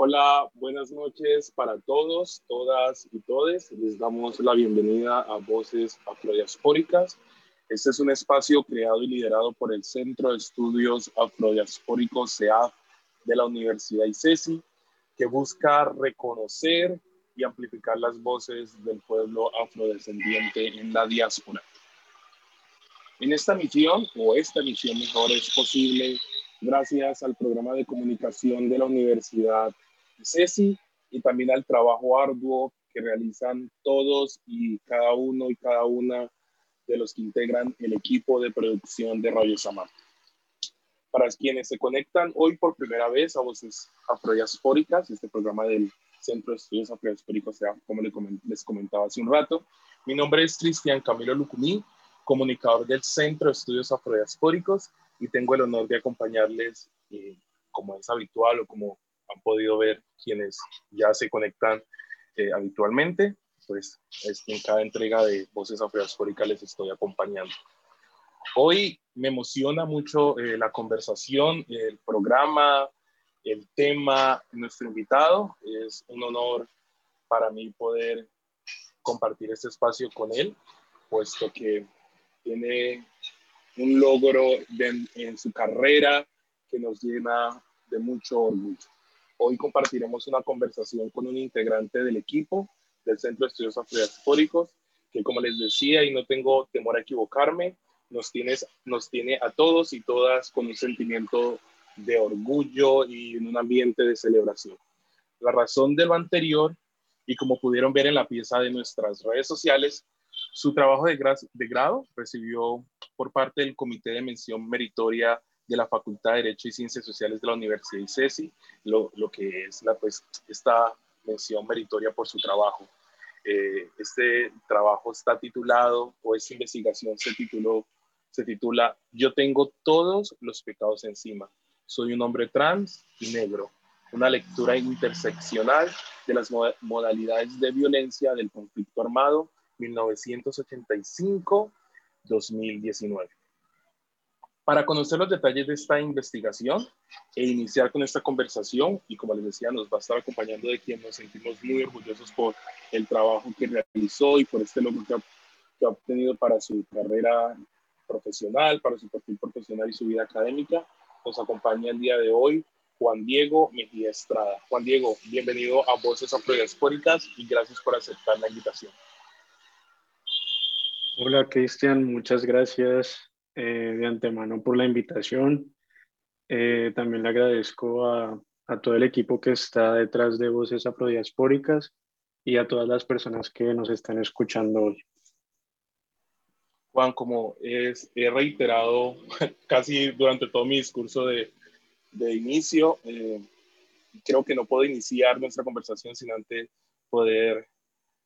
Hola, buenas noches para todos, todas y todes. Les damos la bienvenida a Voces Afrodiaspóricas. Este es un espacio creado y liderado por el Centro de Estudios Afrodiaspóricos CEAF de la Universidad ICESI, que busca reconocer y amplificar las voces del pueblo afrodescendiente en la diáspora. En esta misión, o esta misión mejor, es posible gracias al programa de comunicación de la Universidad CESI y también al trabajo arduo que realizan todos y cada uno y cada una de los que integran el equipo de producción de Radio Samar. Para quienes se conectan hoy por primera vez a Voces Afrodiaspóricas, este programa del Centro de Estudios Afrodiaspóricos, como les comentaba hace un rato, mi nombre es Cristian Camilo Lucumí, comunicador del Centro de Estudios Afrodiaspóricos y tengo el honor de acompañarles, eh, como es habitual o como han podido ver quienes ya se conectan eh, habitualmente, pues en cada entrega de Voces Afrodiaspóricas les estoy acompañando. Hoy me emociona mucho eh, la conversación, el programa, el tema, nuestro invitado. Es un honor para mí poder compartir este espacio con él, puesto que tiene un logro en su carrera que nos llena de mucho orgullo. Hoy compartiremos una conversación con un integrante del equipo del Centro de Estudios Afrodiaspóricos, que como les decía, y no tengo temor a equivocarme, nos, tiene a todos y todas con un sentimiento de orgullo y en un ambiente de celebración. La razón de lo anterior, y como pudieron ver en la pieza de nuestras redes sociales, su trabajo de grado recibió por parte del Comité de Mención Meritoria de la Facultad de Derecho y Ciencias Sociales de la Universidad ICESI, lo, lo que es la, pues, esta mención meritoria por su trabajo. Eh, este trabajo está titulado, o esta investigación se, se titula Yo tengo todos los pecados encima. Soy un hombre trans y negro. Una lectura interseccional de las modalidades de violencia del conflicto armado 1985-2019. Para conocer los detalles de esta investigación e iniciar con esta conversación, y como les decía, nos va a estar acompañando de quien nos sentimos muy orgullosos por el trabajo que realizó y por este logro que ha, obtenido para su carrera profesional, para su perfil profesional y su vida académica. Nos acompaña el día de hoy Juan Diego Mejía Estrada. Juan Diego, bienvenido a Voces Afrodiaspóricas y gracias por aceptar la invitación. Hola Cristian, muchas gracias eh, antemano por la invitación. Eh, también le agradezco a, todo el equipo que está detrás de Voces Afrodiaspóricas y a todas las personas que nos están escuchando hoy. Juan, como es, he reiterado casi durante todo mi discurso de, de inicio, eh, creo que no puedo iniciar nuestra conversación sin antes poder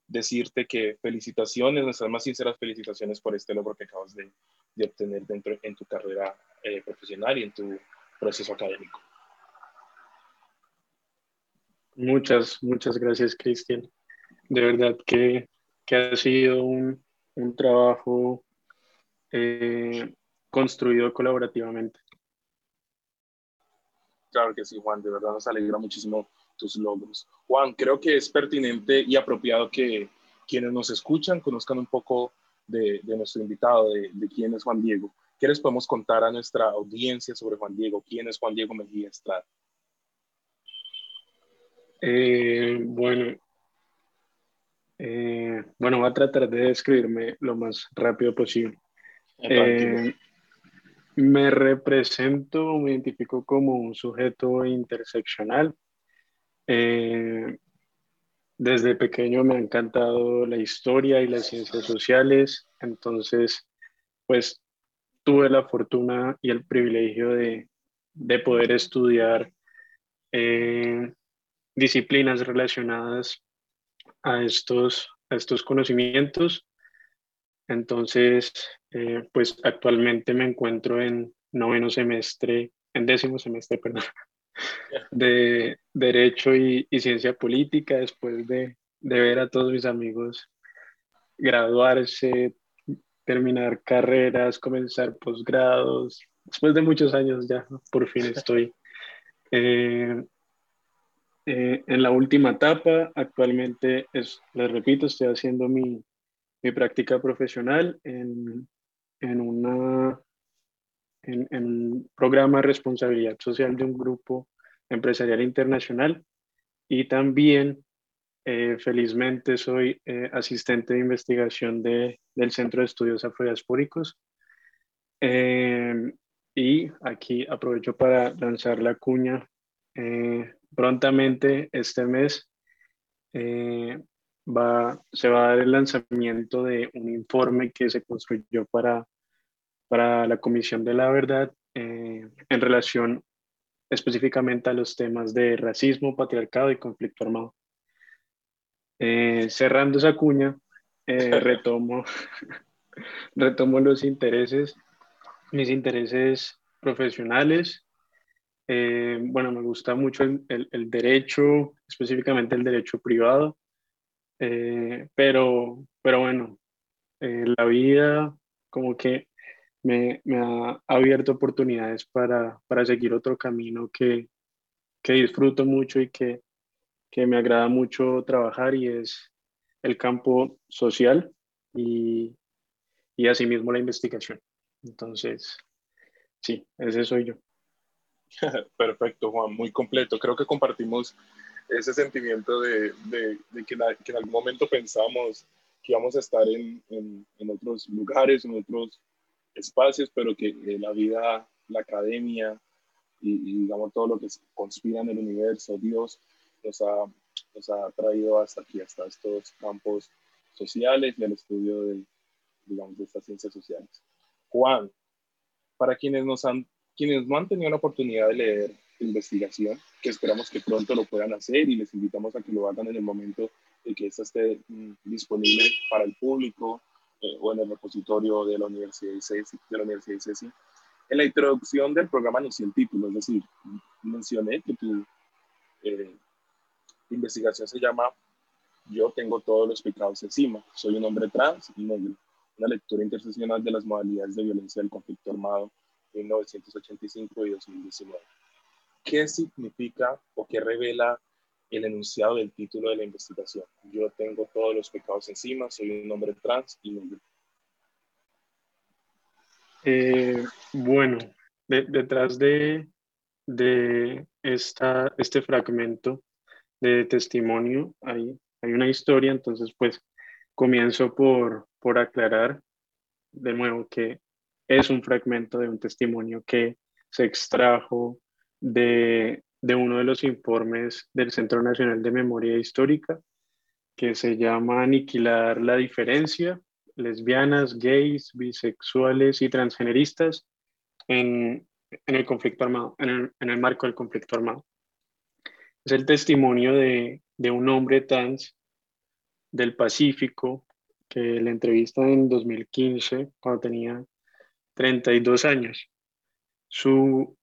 decirte que felicitaciones, nuestras más sinceras felicitaciones por este logro que acabas de, de obtener dentro en tu carrera eh, profesional y en tu proceso académico. Muchas, muchas gracias, Cristian. De verdad que, que ha sido un, un trabajo eh, construido colaborativamente. Claro que sí, Juan, de verdad nos alegra muchísimo tus logros. Juan, creo que es pertinente y apropiado que quienes nos escuchan conozcan un poco de, nuestro invitado, de, quién es Juan Diego. ¿Qué les podemos contar a nuestra audiencia sobre Juan Diego? ¿Quién es Juan Diego Mejía Estrada? Eh, bueno, eh, bueno, voy a tratar de describirme lo más rápido posible. Eh, me represento, me identifico como un sujeto interseccional. Desde pequeño me ha encantado la historia y las ciencias sociales, entonces pues tuve la fortuna y el privilegio de, poder estudiar eh, disciplinas relacionadas a estos, estos conocimientos. Entonces, eh, pues actualmente me encuentro en noveno semestre, en décimo semestre, perdón, de Derecho y, Ciencia Política, después de, ver a todos mis amigos graduarse, terminar carreras, comenzar posgrados. Después de muchos años ya, por fin estoy eh, eh, en la última etapa. Actualmente, es, les repito, estoy haciendo mi, mi práctica profesional en, en, una, en, en, un programa de responsabilidad social de un grupo empresarial internacional y también eh, felizmente soy eh, asistente de investigación de, del Centro de Estudios Afrodiaspóricos. Eh, y aquí aprovecho para lanzar la cuña. prontamente este mes va, se va a dar el lanzamiento de un informe que se construyó para, para la Comisión de la Verdad en relación específicamente a los temas de racismo, patriarcado y conflicto armado. Eh, cerrando esa cuña, eh, retomo, retomo los intereses, mis intereses profesionales. Eh, bueno, me gusta mucho el, el, derecho, específicamente el derecho privado, pero, pero bueno, la vida como que me, me, ha abierto oportunidades para, para seguir otro camino que, que disfruto mucho y que, que me agrada mucho trabajar y es el campo social y, y asimismo la investigación. Entonces, sí, ese soy yo. Perfecto, Juan, muy completo. Creo que compartimos ese sentimiento de, de, que, en algún momento pensamos que íbamos a estar en, en, en, otros lugares, en otros espacios, pero que la vida, la academia y, y, digamos todo lo que conspira en el universo, Dios, nos ha, nos ha traído hasta aquí, hasta estos campos sociales y al estudio de, digamos, de estas ciencias sociales. Juan, para quienes, nos han, quienes no han tenido la oportunidad de leer investigación, que esperamos que pronto lo puedan hacer y les invitamos a que lo hagan en el momento de que esta esté mm, disponible para el público eh, o en el repositorio de la Universidad de, de la Universidad de CECI. En la introducción del programa anuncié el título, es decir, mencioné que tu eh, investigación se llama Yo tengo todos los pecados encima, soy un hombre trans y negro, una lectura interseccional de las modalidades de violencia del conflicto armado en 1985 y 2019. ¿Qué significa o qué revela el enunciado del título de la investigación? Yo tengo todos los pecados encima, soy un hombre trans y negro. Eh, bueno, detrás de, de esta, este fragmento de testimonio, hay, hay una historia, entonces pues comienzo por, por aclarar de nuevo que es un fragmento de un testimonio que se extrajo de, de uno de los informes del Centro Nacional de Memoria Histórica, que se llama Aniquilar la diferencia, lesbianas, gays, bisexuales y transgeneristas en, en el conflicto armado, en el, en el marco del conflicto armado. Es el testimonio de, de un hombre trans del Pacífico que le entrevista en 2015 cuando tenía 32 años. Su,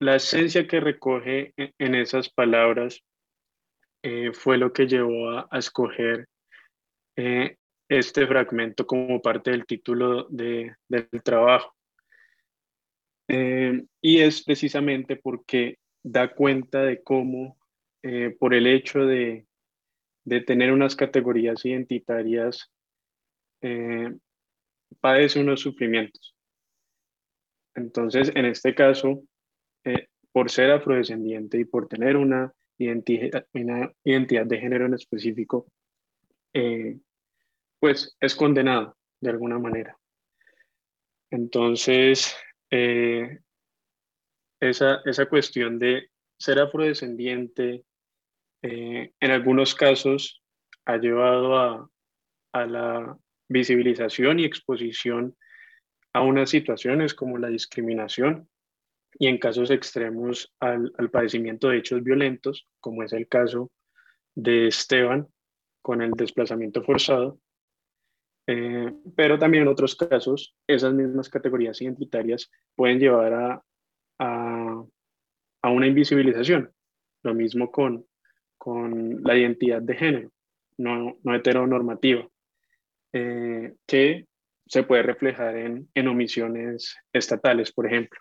la esencia que recoge en esas palabras eh, fue lo que llevó a, escoger eh, este fragmento como parte del título de, del trabajo. Eh, y es precisamente porque da cuenta de cómo, por el hecho de, de, tener unas categorías identitarias, padece unos sufrimientos. Entonces, en este caso, eh, por ser afrodescendiente y por tener una identidad, de género en específico, eh, pues es condenado de alguna manera. Entonces, esa, esa cuestión de ser afrodescendiente, eh, en algunos casos ha llevado a, a, la visibilización y exposición a unas situaciones como la discriminación y en casos extremos al, al padecimiento de hechos violentos, como es el caso de Esteban con el desplazamiento forzado, eh, pero también en otros casos esas mismas categorías identitarias pueden llevar a, a, a una invisibilización. Lo mismo con, con la identidad de género, no, no heteronormativa, eh, que se puede reflejar en, en omisiones estatales, por ejemplo.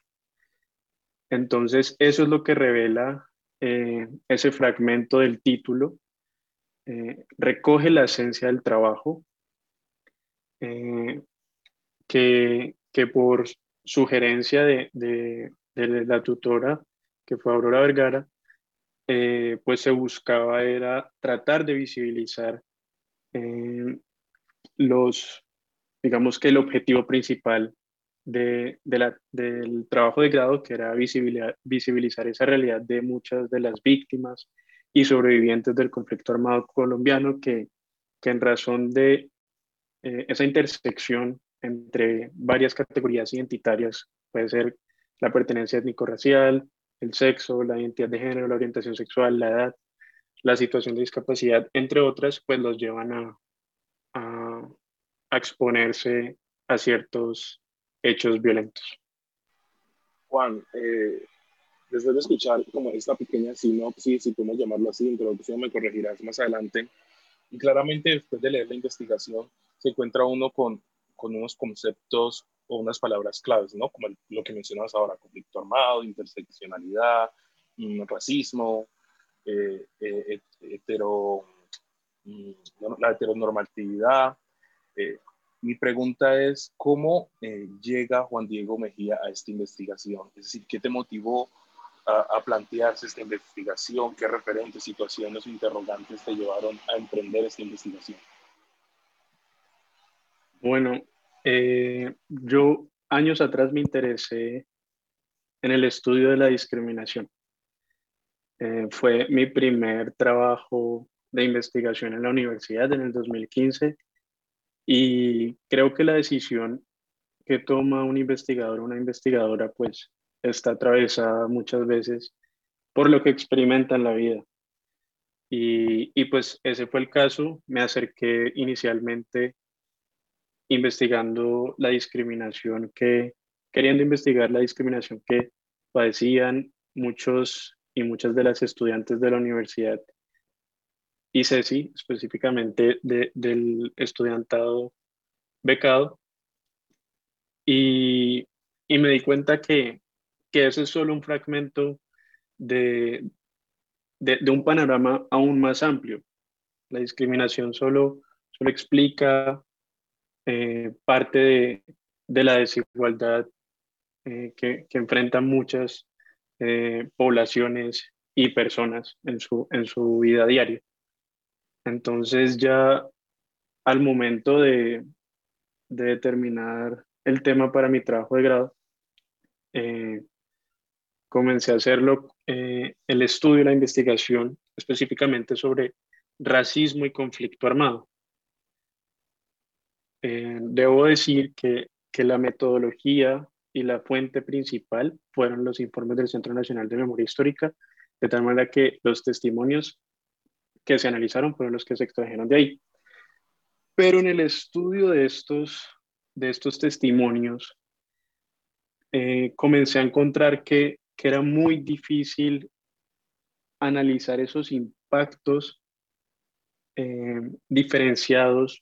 Entonces, eso es lo que revela eh, ese fragmento del título eh, recoge la esencia del trabajo que, que, por sugerencia de, de, de, la tutora, que fue Aurora Vergara, pues se buscaba era tratar de visibilizar los, digamos que el objetivo principal de, del trabajo de grado, que era visibilizar, esa realidad de muchas de las víctimas y sobrevivientes del conflicto armado colombiano, que, que en razón de eh, esa intersección entre varias categorías identitarias, puede ser la pertenencia étnico-racial, el sexo, la identidad de género, la orientación sexual, la edad, la situación de discapacidad, entre otras, pues los llevan a, a exponerse a ciertos hechos violentos. Juan, eh, después de escuchar como esta pequeña sinopsis, si podemos llamarlo así, introducción, me corregirás más adelante, y claramente después de leer la investigación se encuentra uno con, con unos conceptos o unas palabras claves, ¿no? Como lo que mencionas ahora, conflicto armado, interseccionalidad, mm, racismo, eh, eh, hetero, mm, la heteronormatividad, eh, mi pregunta es, ¿cómo eh, llega Juan Diego Mejía a esta investigación? Es decir, ¿qué te motivó a, plantearse esta investigación? ¿Qué referentes, situaciones interrogantes te llevaron a emprender esta investigación? Bueno, eh, yo años atrás me interesé en el estudio de la discriminación. Eh, fue mi primer trabajo de investigación en la universidad en el 2015 y creo que la decisión que toma un investigador o una investigadora, pues está atravesada muchas veces por lo que experimenta en la vida. Y, y, pues ese fue el caso. Me acerqué inicialmente investigando la discriminación que, queriendo investigar la discriminación que padecían muchos y muchas de las estudiantes de la universidad y Ceci, específicamente del estudiantado becado. Y, y, me di cuenta que, que ese es solo un fragmento de, de, un panorama aún más amplio. La discriminación solo, solo explica eh, parte de, de, la desigualdad eh, que, que, enfrentan muchas eh, poblaciones y personas en su, en su vida diaria. Entonces ya al momento de, determinar el tema para mi trabajo de grado, eh, comencé a hacerlo, eh, el estudio y la investigación específicamente sobre racismo y conflicto armado. Eh, debo decir que, que la metodología y la fuente principal fueron los informes del Centro Nacional de Memoria Histórica, de tal manera que los testimonios que se analizaron fueron los que se extrajeron de ahí. Pero en el estudio de estos, de estos testimonios, eh, comencé a encontrar que, que era muy difícil analizar esos impactos eh, diferenciados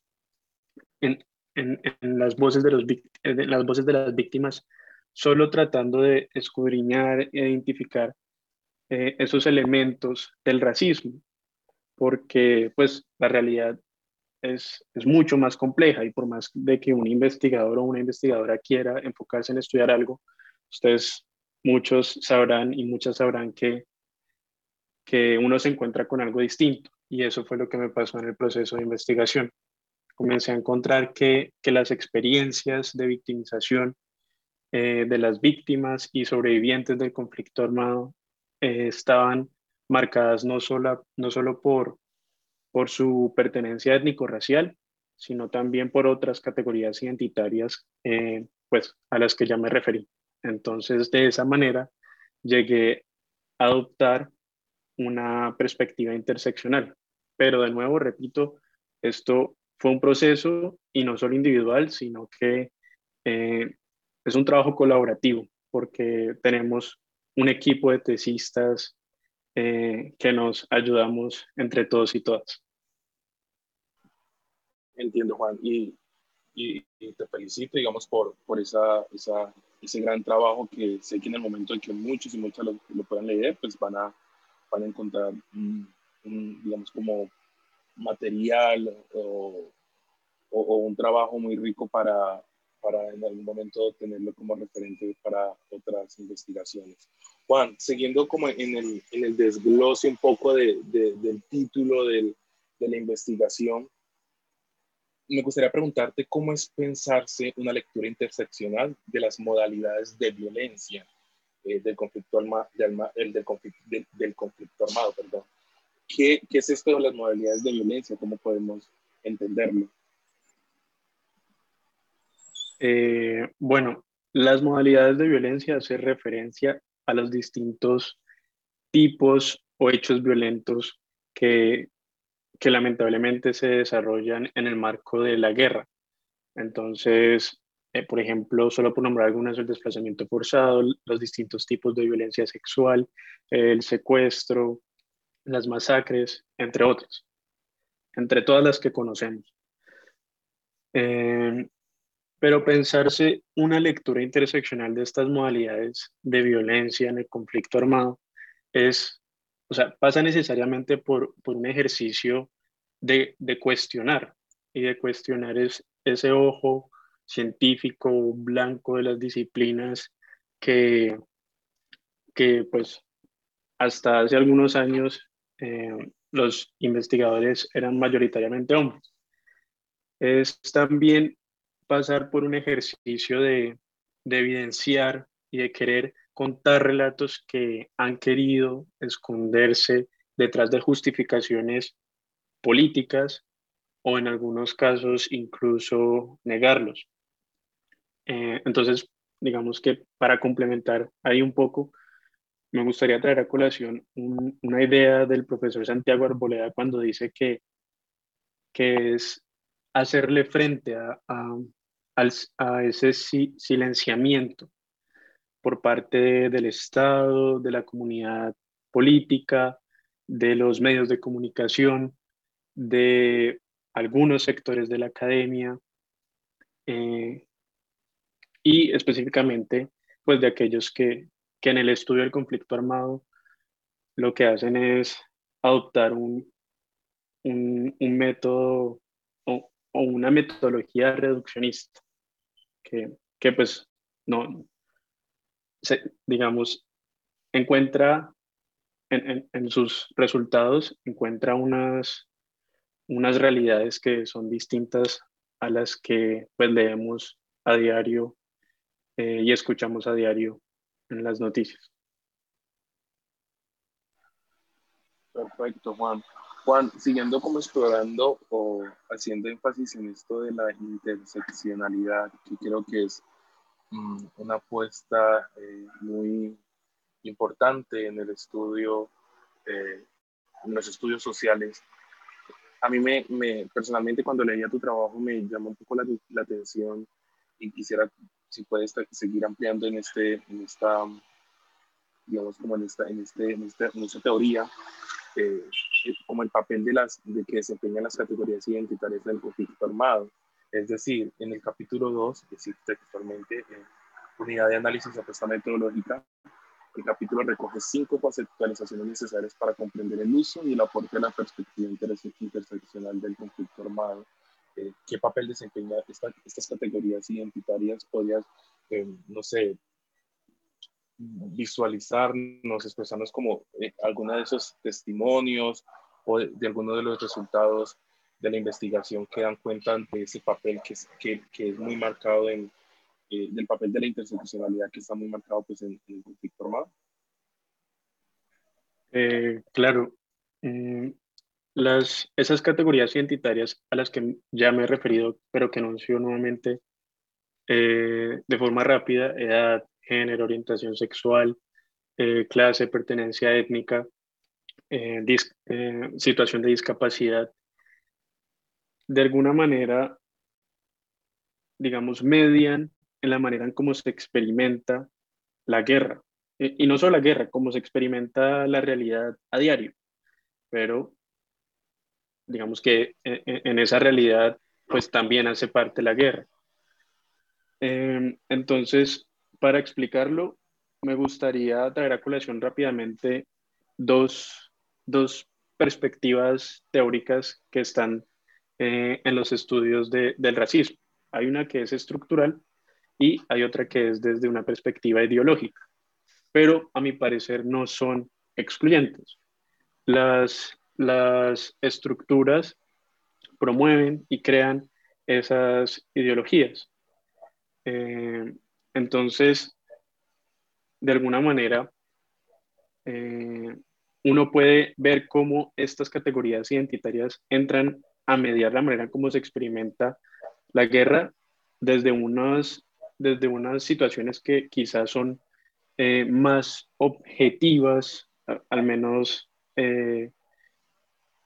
en, en, las, voces de los, en las voces de las víctimas, solo tratando de escudriñar e identificar eh, esos elementos del racismo porque pues la realidad es, es, mucho más compleja y por más de que un investigador o una investigadora quiera enfocarse en estudiar algo, ustedes muchos sabrán y muchas sabrán que, que uno se encuentra con algo distinto y eso fue lo que me pasó en el proceso de investigación. Comencé a encontrar que, que las experiencias de victimización eh, de las víctimas y sobrevivientes del conflicto armado eh, estaban marcadas no solo, no solo por, por su pertenencia étnico-racial, sino también por otras categorías identitarias eh, pues, a las que ya me referí. Entonces, de esa manera, llegué a adoptar una perspectiva interseccional. Pero de nuevo, repito, esto fue un proceso y no solo individual, sino que eh, es un trabajo colaborativo, porque tenemos un equipo de tesistas eh, que nos ayudamos entre todos y todas. Entiendo, Juan, y, y, te felicito, digamos, por, por esa, esa, ese gran trabajo que sé que en el momento en que muchos y muchas lo, lo puedan leer, pues van a, van a encontrar, digamos, como material o, o, un trabajo muy rico para, para en algún momento tenerlo como referente para otras investigaciones. Juan, siguiendo como en el, en el desglose un poco de, del título de la investigación, me gustaría preguntarte cómo es pensarse una lectura interseccional de las modalidades de violencia eh, del, conflicto del, del, conflicto, del, conflicto armado. Perdón. ¿Qué, ¿Qué, es esto de las modalidades de violencia? ¿Cómo podemos entenderlo? Eh, bueno, las modalidades de violencia hacen referencia a los distintos tipos o hechos violentos que, que lamentablemente se desarrollan en el marco de la guerra. Entonces, eh, por ejemplo, solo por nombrar algunas, el desplazamiento forzado, los distintos tipos de violencia sexual, el secuestro, las masacres, entre otras, entre todas las que conocemos. Eh, pero pensarse una lectura interseccional de estas modalidades de violencia en el conflicto armado es, o sea, pasa necesariamente por, por un ejercicio de, de, cuestionar y de cuestionar es, ese ojo científico blanco de las disciplinas que, que pues hasta hace algunos años eh, los investigadores eran mayoritariamente hombres. Es también pasar por un ejercicio de, de evidenciar y de querer contar relatos que han querido esconderse detrás de justificaciones políticas o en algunos casos incluso negarlos. Eh, entonces, digamos que para complementar ahí un poco, me gustaría traer a colación una idea del profesor Santiago Arboleda cuando dice que, que es hacerle frente a, a, ese silenciamiento por parte del Estado, de la comunidad política, de los medios de comunicación, de algunos sectores de la academia eh, y específicamente pues de aquellos que, que, en el estudio del conflicto armado lo que hacen es adoptar un, un, método o, una metodología reduccionista que, que pues no, digamos, encuentra en, en, en, sus resultados, encuentra unas, unas realidades que son distintas a las que pues leemos a diario eh, y escuchamos a diario en las noticias. Perfecto, Juan. Juan, siguiendo como explorando o haciendo énfasis en esto de la interseccionalidad, que creo que es mm, una apuesta eh, muy importante en el estudio, eh, en los estudios sociales, a mí me, me, personalmente cuando leía tu trabajo me llamó un poco la, la atención y quisiera si puedes seguir ampliando en este en esta digamos como en esta en este en, esta, en esta teoría eh, como el papel de las de que desempeñan las categorías identitarias del conflicto armado es decir en el capítulo 2 es decir textualmente eh, unidad de análisis apuesta metodológica el capítulo recoge cinco conceptualizaciones necesarias para comprender el uso y el aporte de la perspectiva interseccional del conflicto armado. Eh, ¿Qué papel desempeñan estas categorías identitarias? ¿Podrías, eh, no sé, visualizarnos, expresarnos como eh, alguno de esos testimonios o de, de, alguno de los resultados de la investigación que dan cuenta de ese papel que es, que, que es muy marcado en, eh, del papel de la interseccionalidad que está muy marcado pues, en, el conflicto armado. Eh, claro, mm, las, esas categorías identitarias a las que ya me he referido, pero que anuncio nuevamente eh, de forma rápida, edad, género, orientación sexual, clase, pertenencia étnica, situación de discapacidad, de alguna manera, digamos, median en la manera en cómo se experimenta la guerra. Y no solo la guerra, cómo se experimenta la realidad a diario. Pero digamos que en esa realidad pues también hace parte la guerra. Em, entonces, para explicarlo, me gustaría traer a colación rápidamente dos, dos, perspectivas teóricas que están eh, en los estudios de, del racismo. Hay una que es estructural y hay otra que es desde una perspectiva ideológica, pero a mi parecer no son excluyentes. Las, las estructuras promueven y crean esas ideologías. Eh, entonces, de alguna manera, eh, uno puede ver cómo estas categorías identitarias entran a mediar la manera como se experimenta la guerra desde unas, desde unas situaciones que quizás son eh, más objetivas, al menos, eh,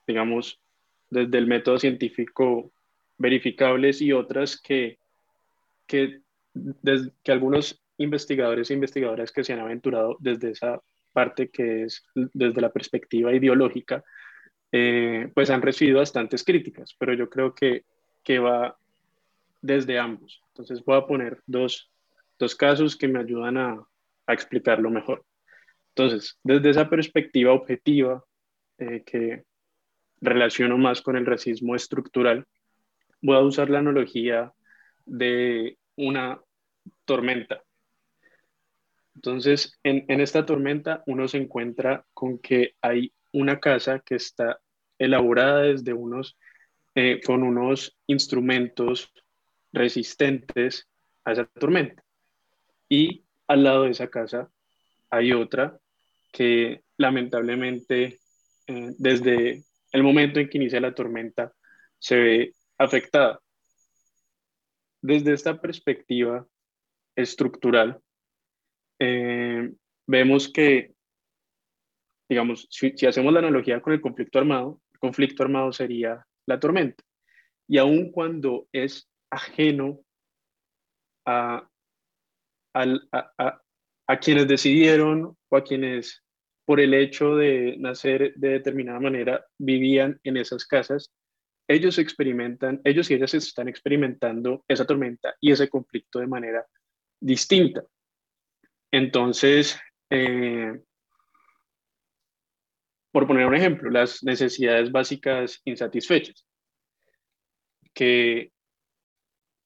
digamos, desde el método científico verificables y otras que, que, que algunos investigadores e investigadoras que se han aventurado desde esa parte que es desde la perspectiva ideológica, eh, pues han recibido bastantes críticas, pero yo creo que, que va desde ambos. Entonces voy a poner dos, dos casos que me ayudan a, a, explicarlo mejor. Entonces, desde esa perspectiva objetiva eh, que relaciono más con el racismo estructural, voy a usar la analogía de una tormenta. Entonces, en, en, esta tormenta uno se encuentra con que hay una casa que está elaborada desde unos, eh, con unos instrumentos resistentes a esa tormenta. Y al lado de esa casa hay otra que lamentablemente eh, desde el momento en que inicia la tormenta se ve afectada. Desde esta perspectiva estructural, eh, vemos que, digamos, si, hacemos la analogía con el conflicto armado, el conflicto armado sería la tormenta. Y aun cuando es ajeno a, a, a, quienes decidieron o a quienes por el hecho de nacer de determinada manera vivían en esas casas, ellos experimentan, ellos y ellas están experimentando esa tormenta y ese conflicto de manera distinta. Entonces, eh, por poner un ejemplo, las necesidades básicas insatisfechas, que,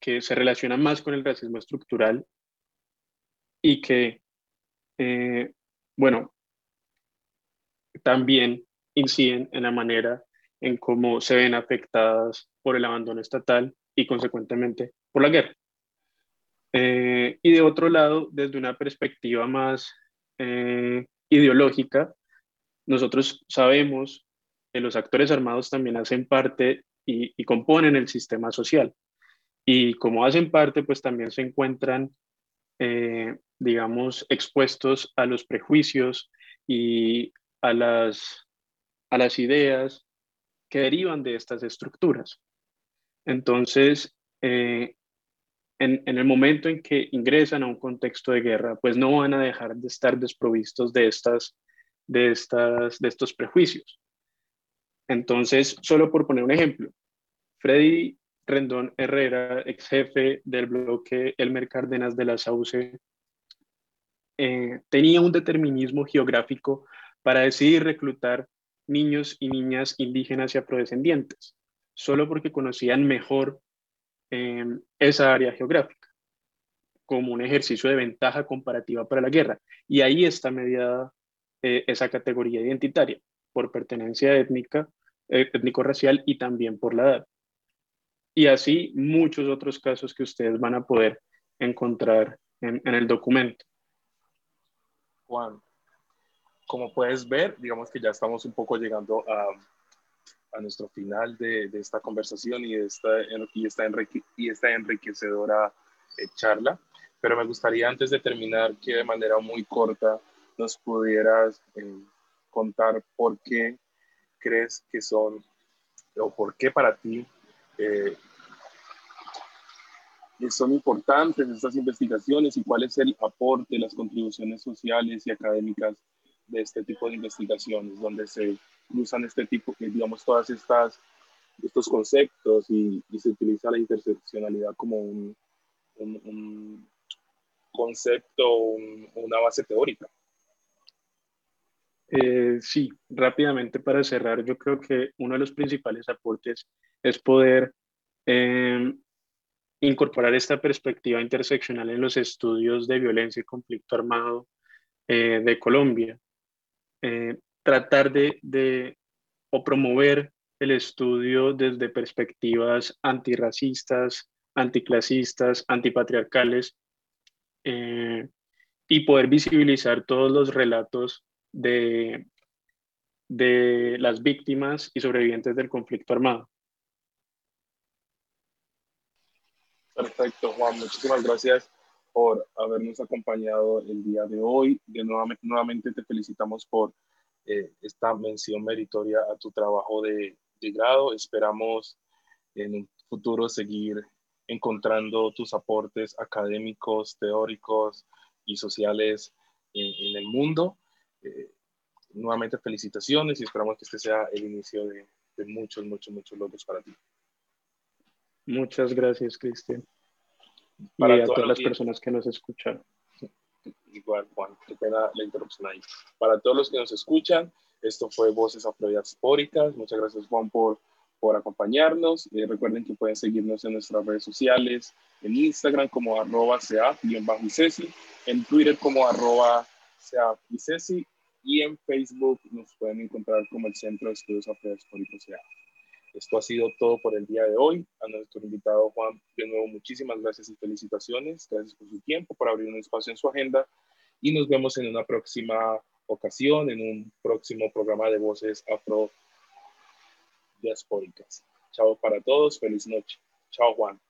que se relacionan más con el racismo estructural y que, eh, bueno, también inciden en la manera en cómo se ven afectadas por el abandono estatal y consecuentemente por la guerra. Eh, y de otro lado, desde una perspectiva más eh, ideológica, nosotros sabemos que los actores armados también hacen parte y, componen el sistema social. Y como hacen parte, pues también se encuentran, eh, digamos, expuestos a los prejuicios y a las, a las ideas que derivan de estas estructuras. Entonces, en, el momento en que ingresan a un contexto de guerra, pues no van a dejar de estar desprovistos de, estas, de, estas, de estos prejuicios. Entonces, solo por poner un ejemplo, Freddy Rendón Herrera, ex jefe del bloque Elmer Cárdenas de la SAUCE, eh, tenía un determinismo geográfico para decidir reclutar niños y niñas indígenas y afrodescendientes, solo porque conocían mejor esa área geográfica como un ejercicio de ventaja comparativa para la guerra. Y ahí está mediada eh, esa categoría identitaria por pertenencia étnica, eh, étnico-racial y también por la edad. Y así muchos otros casos que ustedes van a poder encontrar en, en el documento. Juan, como puedes ver, digamos que ya estamos un poco llegando a, a nuestro final de, esta conversación y, esta, y, esta, y esta enriquecedora eh, charla. Pero me gustaría antes de terminar que de manera muy corta nos pudieras eh, contar por qué crees que son o por qué para ti eh, son importantes estas investigaciones y cuál es el aporte, las contribuciones sociales y académicas de este tipo de investigaciones, donde se usan este tipo, digamos, todas estas, estos conceptos y, se utiliza la interseccionalidad como un, concepto, una base teórica. Eh, sí, rápidamente para cerrar, yo creo que uno de los principales aportes es poder em, incorporar esta perspectiva interseccional en los estudios de violencia y conflicto armado eh, de Colombia. Eh, tratar de, o promover el estudio desde perspectivas antirracistas, anticlasistas, antipatriarcales eh, y poder visibilizar todos los relatos de, de las víctimas y sobrevivientes del conflicto armado. Perfecto, Juan. Muchísimas gracias por habernos acompañado el día de hoy. De nuevamente, nuevamente te felicitamos por eh, esta mención meritoria a tu trabajo de, de, grado. Esperamos en un futuro seguir encontrando tus aportes académicos, teóricos y sociales en, el mundo. Eh, nuevamente felicitaciones y esperamos que este sea el inicio de, de muchos, muchos, muchos logros para ti. Muchas gracias, Cristian. Para y a todas las personas que nos escuchan. Igual, Juan, qué pena la interrupción ahí. Para todos los que nos escuchan, esto fue Voces Afrodiaspóricas. Muchas gracias, Juan, por, por acompañarnos. Recuerden que pueden seguirnos en nuestras redes sociales, en Instagram como arroba seaf-icesi, en Twitter como arroba y en Facebook nos pueden encontrar como el Centro de Estudios Afrodiaspóricos SEAF. Esto ha sido todo por el día de hoy. A nuestro invitado Juan, de nuevo, muchísimas gracias y felicitaciones. Gracias por su tiempo, por abrir un espacio en su agenda. Y nos vemos en una próxima ocasión, en un próximo programa de voces afro diaspóricas. Chao para todos. Feliz noche. Chao, Juan.